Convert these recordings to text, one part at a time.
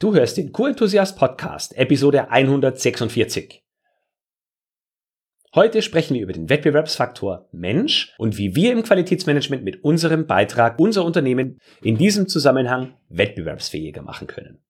Du hörst den Q-Enthusiast Podcast, Episode 146. Heute sprechen wir über den Wettbewerbsfaktor Mensch und wie wir im Qualitätsmanagement mit unserem Beitrag unser Unternehmen in diesem Zusammenhang wettbewerbsfähiger machen können.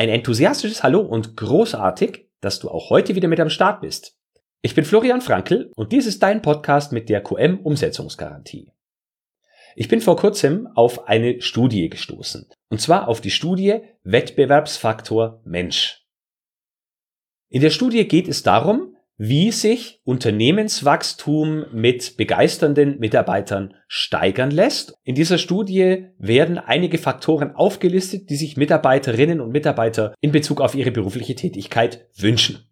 Ein enthusiastisches Hallo und großartig, dass du auch heute wieder mit am Start bist. Ich bin Florian Frankl und dies ist dein Podcast mit der QM Umsetzungsgarantie. Ich bin vor kurzem auf eine Studie gestoßen, und zwar auf die Studie Wettbewerbsfaktor Mensch. In der Studie geht es darum, wie sich Unternehmenswachstum mit begeisternden Mitarbeitern steigern lässt. In dieser Studie werden einige Faktoren aufgelistet, die sich Mitarbeiterinnen und Mitarbeiter in Bezug auf ihre berufliche Tätigkeit wünschen.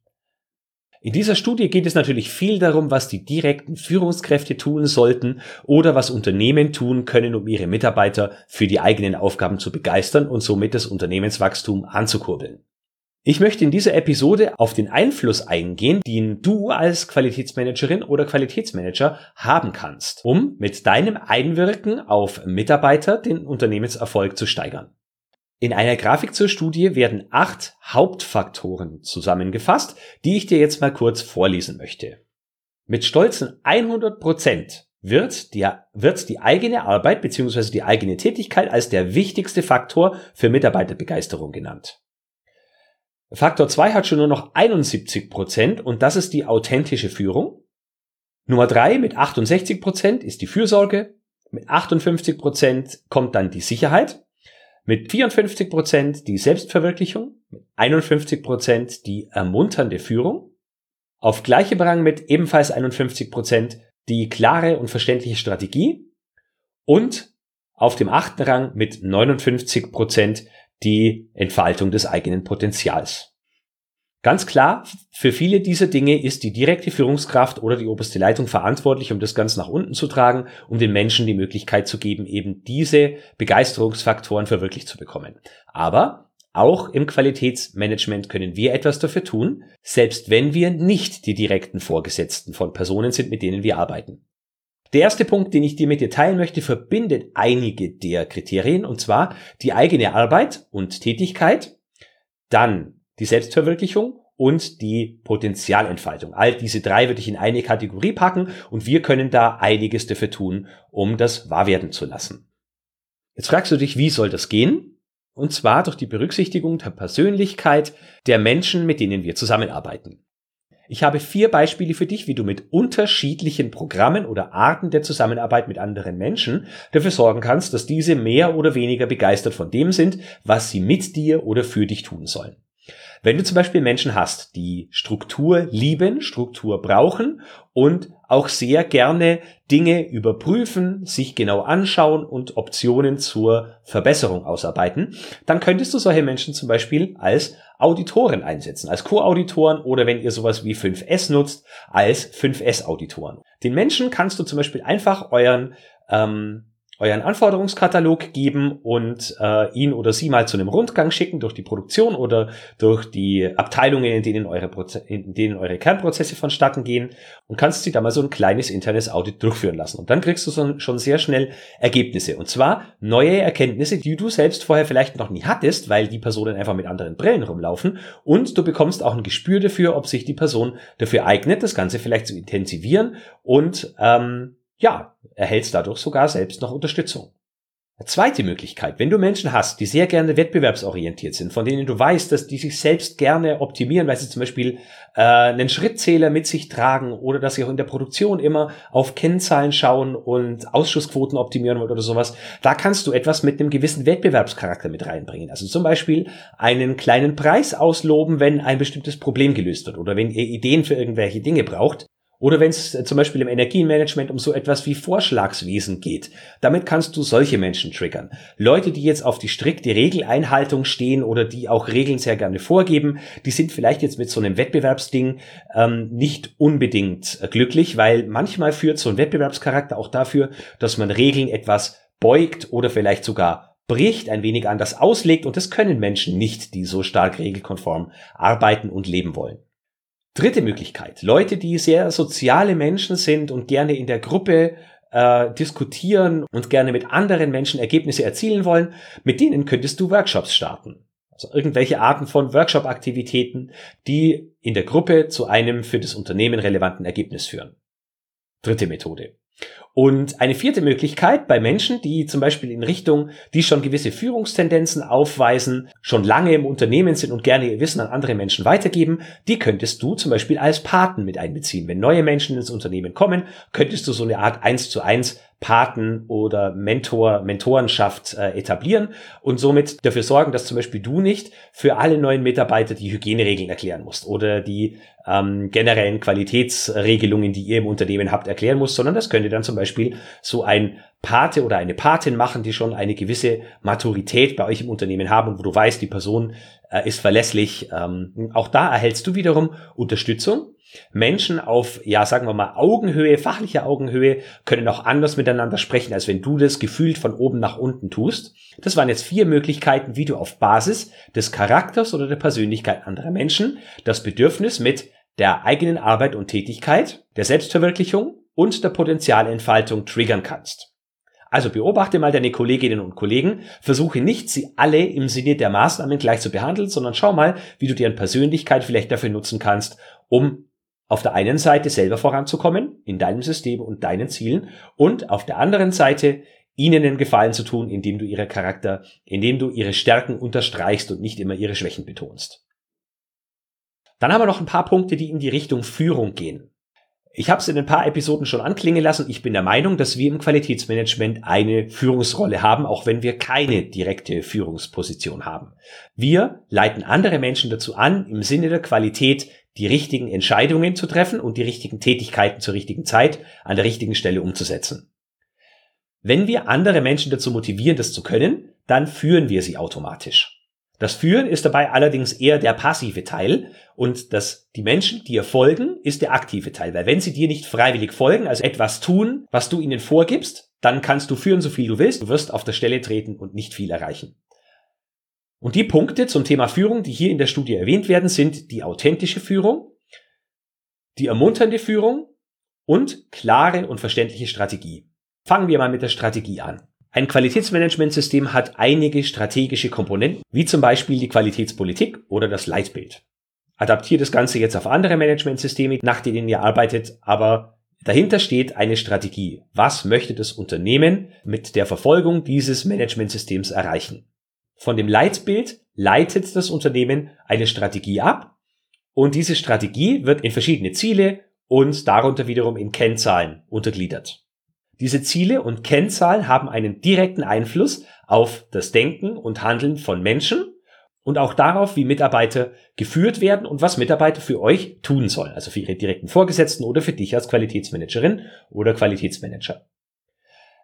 In dieser Studie geht es natürlich viel darum, was die direkten Führungskräfte tun sollten oder was Unternehmen tun können, um ihre Mitarbeiter für die eigenen Aufgaben zu begeistern und somit das Unternehmenswachstum anzukurbeln. Ich möchte in dieser Episode auf den Einfluss eingehen, den du als Qualitätsmanagerin oder Qualitätsmanager haben kannst, um mit deinem Einwirken auf Mitarbeiter den Unternehmenserfolg zu steigern. In einer Grafik zur Studie werden acht Hauptfaktoren zusammengefasst, die ich dir jetzt mal kurz vorlesen möchte. Mit stolzen 100 Prozent wird die, wird die eigene Arbeit bzw. die eigene Tätigkeit als der wichtigste Faktor für Mitarbeiterbegeisterung genannt. Faktor 2 hat schon nur noch 71 Prozent und das ist die authentische Führung. Nummer 3 mit 68 Prozent ist die Fürsorge. Mit 58 Prozent kommt dann die Sicherheit. Mit 54 Prozent die Selbstverwirklichung. Mit 51 Prozent die ermunternde Führung. Auf gleichem Rang mit ebenfalls 51 Prozent die klare und verständliche Strategie. Und auf dem achten Rang mit 59 Prozent die Entfaltung des eigenen Potenzials. Ganz klar, für viele dieser Dinge ist die direkte Führungskraft oder die oberste Leitung verantwortlich, um das Ganze nach unten zu tragen, um den Menschen die Möglichkeit zu geben, eben diese Begeisterungsfaktoren verwirklicht zu bekommen. Aber auch im Qualitätsmanagement können wir etwas dafür tun, selbst wenn wir nicht die direkten Vorgesetzten von Personen sind, mit denen wir arbeiten. Der erste Punkt, den ich dir mit dir teilen möchte, verbindet einige der Kriterien, und zwar die eigene Arbeit und Tätigkeit, dann die Selbstverwirklichung und die Potenzialentfaltung. All diese drei würde ich in eine Kategorie packen und wir können da einiges dafür tun, um das wahr werden zu lassen. Jetzt fragst du dich, wie soll das gehen? Und zwar durch die Berücksichtigung der Persönlichkeit der Menschen, mit denen wir zusammenarbeiten. Ich habe vier Beispiele für dich, wie du mit unterschiedlichen Programmen oder Arten der Zusammenarbeit mit anderen Menschen dafür sorgen kannst, dass diese mehr oder weniger begeistert von dem sind, was sie mit dir oder für dich tun sollen. Wenn du zum Beispiel Menschen hast, die Struktur lieben, Struktur brauchen und auch sehr gerne Dinge überprüfen, sich genau anschauen und Optionen zur Verbesserung ausarbeiten, dann könntest du solche Menschen zum Beispiel als Auditoren einsetzen, als Co-Auditoren oder wenn ihr sowas wie 5S nutzt, als 5S-Auditoren. Den Menschen kannst du zum Beispiel einfach euren ähm, euren Anforderungskatalog geben und äh, ihn oder sie mal zu einem Rundgang schicken durch die Produktion oder durch die Abteilungen, in denen eure, Proze in denen eure Kernprozesse vonstatten gehen und kannst sie da mal so ein kleines internes Audit durchführen lassen. Und dann kriegst du so, schon sehr schnell Ergebnisse. Und zwar neue Erkenntnisse, die du selbst vorher vielleicht noch nie hattest, weil die Personen einfach mit anderen Brillen rumlaufen. Und du bekommst auch ein Gespür dafür, ob sich die Person dafür eignet, das Ganze vielleicht zu intensivieren und ähm, ja, erhältst dadurch sogar selbst noch Unterstützung. Eine zweite Möglichkeit, wenn du Menschen hast, die sehr gerne wettbewerbsorientiert sind, von denen du weißt, dass die sich selbst gerne optimieren, weil sie zum Beispiel äh, einen Schrittzähler mit sich tragen oder dass sie auch in der Produktion immer auf Kennzahlen schauen und Ausschussquoten optimieren wollen oder sowas, da kannst du etwas mit einem gewissen Wettbewerbscharakter mit reinbringen. Also zum Beispiel einen kleinen Preis ausloben, wenn ein bestimmtes Problem gelöst wird oder wenn ihr Ideen für irgendwelche Dinge braucht. Oder wenn es äh, zum Beispiel im Energiemanagement um so etwas wie Vorschlagswesen geht. Damit kannst du solche Menschen triggern. Leute, die jetzt auf die strikte Regeleinhaltung stehen oder die auch Regeln sehr gerne vorgeben, die sind vielleicht jetzt mit so einem Wettbewerbsding ähm, nicht unbedingt äh, glücklich, weil manchmal führt so ein Wettbewerbscharakter auch dafür, dass man Regeln etwas beugt oder vielleicht sogar bricht, ein wenig anders auslegt und das können Menschen nicht, die so stark regelkonform arbeiten und leben wollen. Dritte Möglichkeit. Leute, die sehr soziale Menschen sind und gerne in der Gruppe äh, diskutieren und gerne mit anderen Menschen Ergebnisse erzielen wollen, mit denen könntest du Workshops starten. Also irgendwelche Arten von Workshop-Aktivitäten, die in der Gruppe zu einem für das Unternehmen relevanten Ergebnis führen. Dritte Methode. Und eine vierte Möglichkeit bei Menschen, die zum Beispiel in Richtung, die schon gewisse Führungstendenzen aufweisen, schon lange im Unternehmen sind und gerne ihr Wissen an andere Menschen weitergeben, die könntest du zum Beispiel als Paten mit einbeziehen. Wenn neue Menschen ins Unternehmen kommen, könntest du so eine Art eins zu eins Paten oder Mentor, Mentorenschaft äh, etablieren und somit dafür sorgen, dass zum Beispiel du nicht für alle neuen Mitarbeiter die Hygieneregeln erklären musst oder die ähm, generellen Qualitätsregelungen, die ihr im Unternehmen habt, erklären musst, sondern das könnte dann zum Beispiel so ein Pate oder eine Patin machen, die schon eine gewisse Maturität bei euch im Unternehmen haben und wo du weißt, die Person äh, ist verlässlich. Ähm, auch da erhältst du wiederum Unterstützung Menschen auf, ja, sagen wir mal, Augenhöhe, fachlicher Augenhöhe, können auch anders miteinander sprechen, als wenn du das gefühlt von oben nach unten tust. Das waren jetzt vier Möglichkeiten, wie du auf Basis des Charakters oder der Persönlichkeit anderer Menschen das Bedürfnis mit der eigenen Arbeit und Tätigkeit, der Selbstverwirklichung und der Potenzialentfaltung triggern kannst. Also beobachte mal deine Kolleginnen und Kollegen, versuche nicht, sie alle im Sinne der Maßnahmen gleich zu behandeln, sondern schau mal, wie du deren Persönlichkeit vielleicht dafür nutzen kannst, um auf der einen Seite selber voranzukommen in deinem System und deinen Zielen und auf der anderen Seite ihnen einen Gefallen zu tun, indem du ihre Charakter, indem du ihre Stärken unterstreichst und nicht immer ihre Schwächen betonst. Dann haben wir noch ein paar Punkte, die in die Richtung Führung gehen. Ich habe es in ein paar Episoden schon anklingen lassen. Ich bin der Meinung, dass wir im Qualitätsmanagement eine Führungsrolle haben, auch wenn wir keine direkte Führungsposition haben. Wir leiten andere Menschen dazu an, im Sinne der Qualität die richtigen Entscheidungen zu treffen und die richtigen Tätigkeiten zur richtigen Zeit an der richtigen Stelle umzusetzen. Wenn wir andere Menschen dazu motivieren, das zu können, dann führen wir sie automatisch. Das Führen ist dabei allerdings eher der passive Teil und das, die Menschen dir folgen, ist der aktive Teil. Weil wenn sie dir nicht freiwillig folgen, also etwas tun, was du ihnen vorgibst, dann kannst du führen, so viel du willst, du wirst auf der Stelle treten und nicht viel erreichen. Und die Punkte zum Thema Führung, die hier in der Studie erwähnt werden, sind die authentische Führung, die ermunternde Führung und klare und verständliche Strategie. Fangen wir mal mit der Strategie an. Ein Qualitätsmanagementsystem hat einige strategische Komponenten, wie zum Beispiel die Qualitätspolitik oder das Leitbild. Adaptiert das Ganze jetzt auf andere Managementsysteme, nach denen ihr arbeitet, aber dahinter steht eine Strategie. Was möchte das Unternehmen mit der Verfolgung dieses Managementsystems erreichen? Von dem Leitbild leitet das Unternehmen eine Strategie ab und diese Strategie wird in verschiedene Ziele und darunter wiederum in Kennzahlen untergliedert. Diese Ziele und Kennzahlen haben einen direkten Einfluss auf das Denken und Handeln von Menschen und auch darauf, wie Mitarbeiter geführt werden und was Mitarbeiter für euch tun sollen, also für ihre direkten Vorgesetzten oder für dich als Qualitätsmanagerin oder Qualitätsmanager.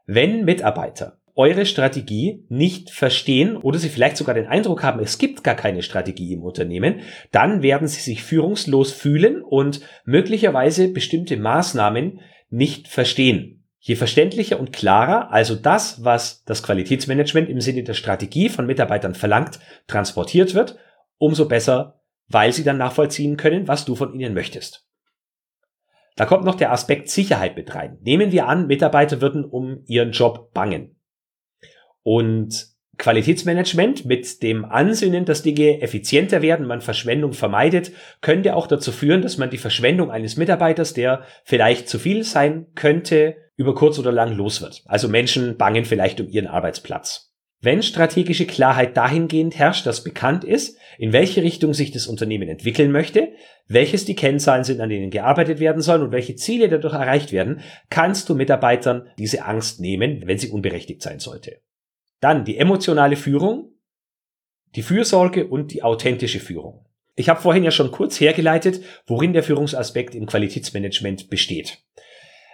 Wenn Mitarbeiter eure Strategie nicht verstehen oder sie vielleicht sogar den Eindruck haben, es gibt gar keine Strategie im Unternehmen, dann werden sie sich führungslos fühlen und möglicherweise bestimmte Maßnahmen nicht verstehen. Je verständlicher und klarer also das, was das Qualitätsmanagement im Sinne der Strategie von Mitarbeitern verlangt, transportiert wird, umso besser, weil sie dann nachvollziehen können, was du von ihnen möchtest. Da kommt noch der Aspekt Sicherheit mit rein. Nehmen wir an, Mitarbeiter würden um ihren Job bangen. Und Qualitätsmanagement mit dem Ansinnen, dass Dinge effizienter werden, man Verschwendung vermeidet, könnte auch dazu führen, dass man die Verschwendung eines Mitarbeiters, der vielleicht zu viel sein könnte, über kurz oder lang los wird. Also Menschen bangen vielleicht um ihren Arbeitsplatz. Wenn strategische Klarheit dahingehend herrscht, dass bekannt ist, in welche Richtung sich das Unternehmen entwickeln möchte, welches die Kennzahlen sind, an denen gearbeitet werden sollen und welche Ziele dadurch erreicht werden, kannst du Mitarbeitern diese Angst nehmen, wenn sie unberechtigt sein sollte. Dann die emotionale Führung, die Fürsorge und die authentische Führung. Ich habe vorhin ja schon kurz hergeleitet, worin der Führungsaspekt im Qualitätsmanagement besteht.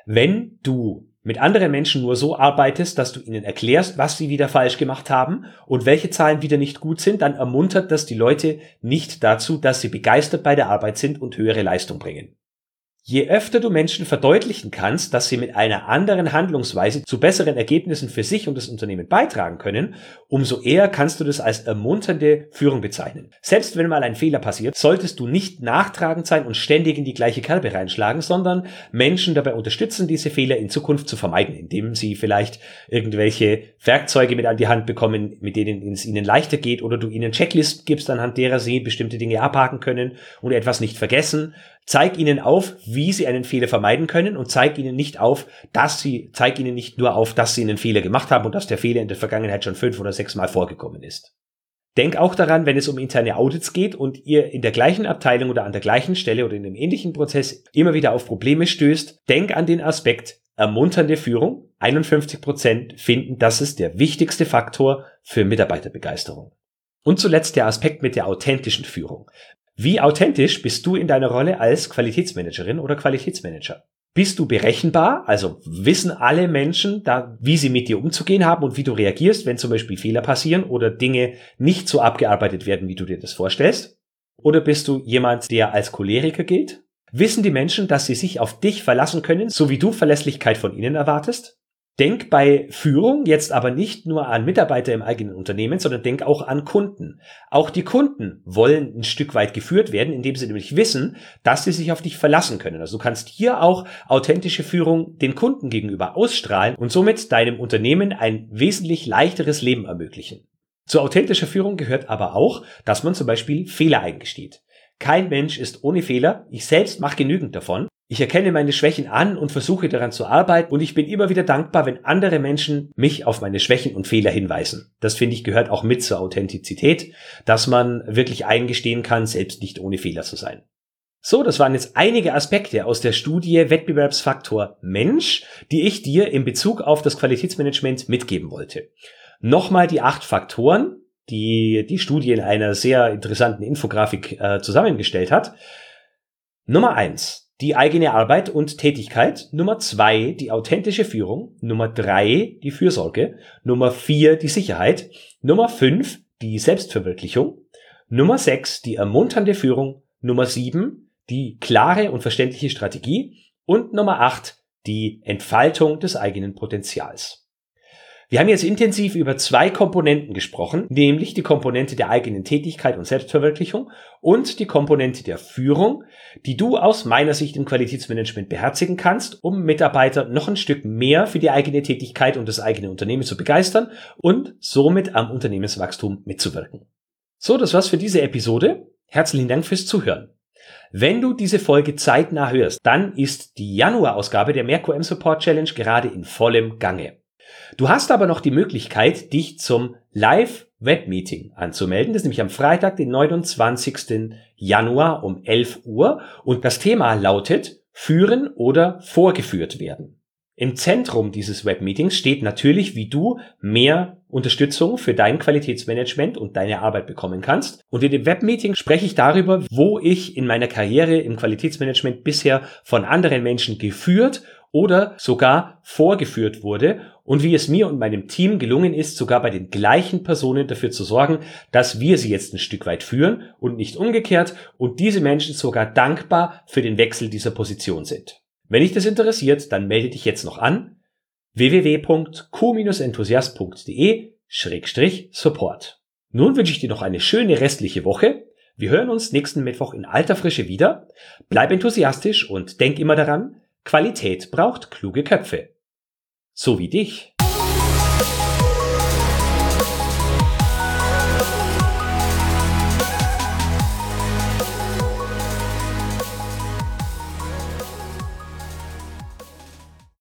Wenn du mit anderen Menschen nur so arbeitest, dass du ihnen erklärst, was sie wieder falsch gemacht haben und welche Zahlen wieder nicht gut sind, dann ermuntert das die Leute nicht dazu, dass sie begeistert bei der Arbeit sind und höhere Leistung bringen. Je öfter du Menschen verdeutlichen kannst, dass sie mit einer anderen Handlungsweise zu besseren Ergebnissen für sich und das Unternehmen beitragen können, umso eher kannst du das als ermunternde Führung bezeichnen. Selbst wenn mal ein Fehler passiert, solltest du nicht nachtragend sein und ständig in die gleiche Kerbe reinschlagen, sondern Menschen dabei unterstützen, diese Fehler in Zukunft zu vermeiden, indem sie vielleicht irgendwelche Werkzeuge mit an die Hand bekommen, mit denen es ihnen leichter geht oder du ihnen Checklisten gibst, anhand derer sie bestimmte Dinge abhaken können und etwas nicht vergessen. Zeig ihnen auf, wie sie einen Fehler vermeiden können und zeig ihnen nicht auf, dass sie, zeig ihnen nicht nur auf, dass sie einen Fehler gemacht haben und dass der Fehler in der Vergangenheit schon fünf oder sechs Mal vorgekommen ist. Denk auch daran, wenn es um interne Audits geht und ihr in der gleichen Abteilung oder an der gleichen Stelle oder in einem ähnlichen Prozess immer wieder auf Probleme stößt, denk an den Aspekt ermunternde Führung. 51 Prozent finden, das ist der wichtigste Faktor für Mitarbeiterbegeisterung. Und zuletzt der Aspekt mit der authentischen Führung. Wie authentisch bist du in deiner Rolle als Qualitätsmanagerin oder Qualitätsmanager? Bist du berechenbar? Also wissen alle Menschen, da, wie sie mit dir umzugehen haben und wie du reagierst, wenn zum Beispiel Fehler passieren oder Dinge nicht so abgearbeitet werden, wie du dir das vorstellst? Oder bist du jemand, der als Choleriker gilt? Wissen die Menschen, dass sie sich auf dich verlassen können, so wie du Verlässlichkeit von ihnen erwartest? Denk bei Führung jetzt aber nicht nur an Mitarbeiter im eigenen Unternehmen, sondern denk auch an Kunden. Auch die Kunden wollen ein Stück weit geführt werden, indem sie nämlich wissen, dass sie sich auf dich verlassen können. Also du kannst hier auch authentische Führung den Kunden gegenüber ausstrahlen und somit deinem Unternehmen ein wesentlich leichteres Leben ermöglichen. Zu authentischer Führung gehört aber auch, dass man zum Beispiel Fehler eingesteht. Kein Mensch ist ohne Fehler. Ich selbst mache genügend davon. Ich erkenne meine Schwächen an und versuche daran zu arbeiten und ich bin immer wieder dankbar, wenn andere Menschen mich auf meine Schwächen und Fehler hinweisen. Das finde ich gehört auch mit zur Authentizität, dass man wirklich eingestehen kann, selbst nicht ohne Fehler zu sein. So, das waren jetzt einige Aspekte aus der Studie Wettbewerbsfaktor Mensch, die ich dir in Bezug auf das Qualitätsmanagement mitgeben wollte. Nochmal die acht Faktoren, die die Studie in einer sehr interessanten Infografik äh, zusammengestellt hat. Nummer eins die eigene Arbeit und Tätigkeit. Nummer zwei, die authentische Führung. Nummer drei, die Fürsorge. Nummer vier, die Sicherheit. Nummer fünf, die Selbstverwirklichung. Nummer sechs, die ermunternde Führung. Nummer sieben, die klare und verständliche Strategie. Und Nummer acht, die Entfaltung des eigenen Potenzials. Wir haben jetzt intensiv über zwei Komponenten gesprochen, nämlich die Komponente der eigenen Tätigkeit und Selbstverwirklichung und die Komponente der Führung, die du aus meiner Sicht im Qualitätsmanagement beherzigen kannst, um Mitarbeiter noch ein Stück mehr für die eigene Tätigkeit und das eigene Unternehmen zu begeistern und somit am Unternehmenswachstum mitzuwirken. So, das war's für diese Episode. Herzlichen Dank fürs Zuhören. Wenn du diese Folge zeitnah hörst, dann ist die Januar-Ausgabe der Merco M Support Challenge gerade in vollem Gange. Du hast aber noch die Möglichkeit, dich zum Live-Webmeeting anzumelden. Das ist nämlich am Freitag, den 29. Januar um 11 Uhr. Und das Thema lautet Führen oder vorgeführt werden. Im Zentrum dieses Webmeetings steht natürlich, wie du mehr Unterstützung für dein Qualitätsmanagement und deine Arbeit bekommen kannst. Und in dem Webmeeting spreche ich darüber, wo ich in meiner Karriere im Qualitätsmanagement bisher von anderen Menschen geführt oder sogar vorgeführt wurde und wie es mir und meinem Team gelungen ist, sogar bei den gleichen Personen dafür zu sorgen, dass wir sie jetzt ein Stück weit führen und nicht umgekehrt und diese Menschen sogar dankbar für den Wechsel dieser Position sind. Wenn dich das interessiert, dann melde dich jetzt noch an www.q-enthusiast.de-support. Nun wünsche ich dir noch eine schöne restliche Woche. Wir hören uns nächsten Mittwoch in alter Frische wieder. Bleib enthusiastisch und denk immer daran, Qualität braucht kluge Köpfe. So wie dich.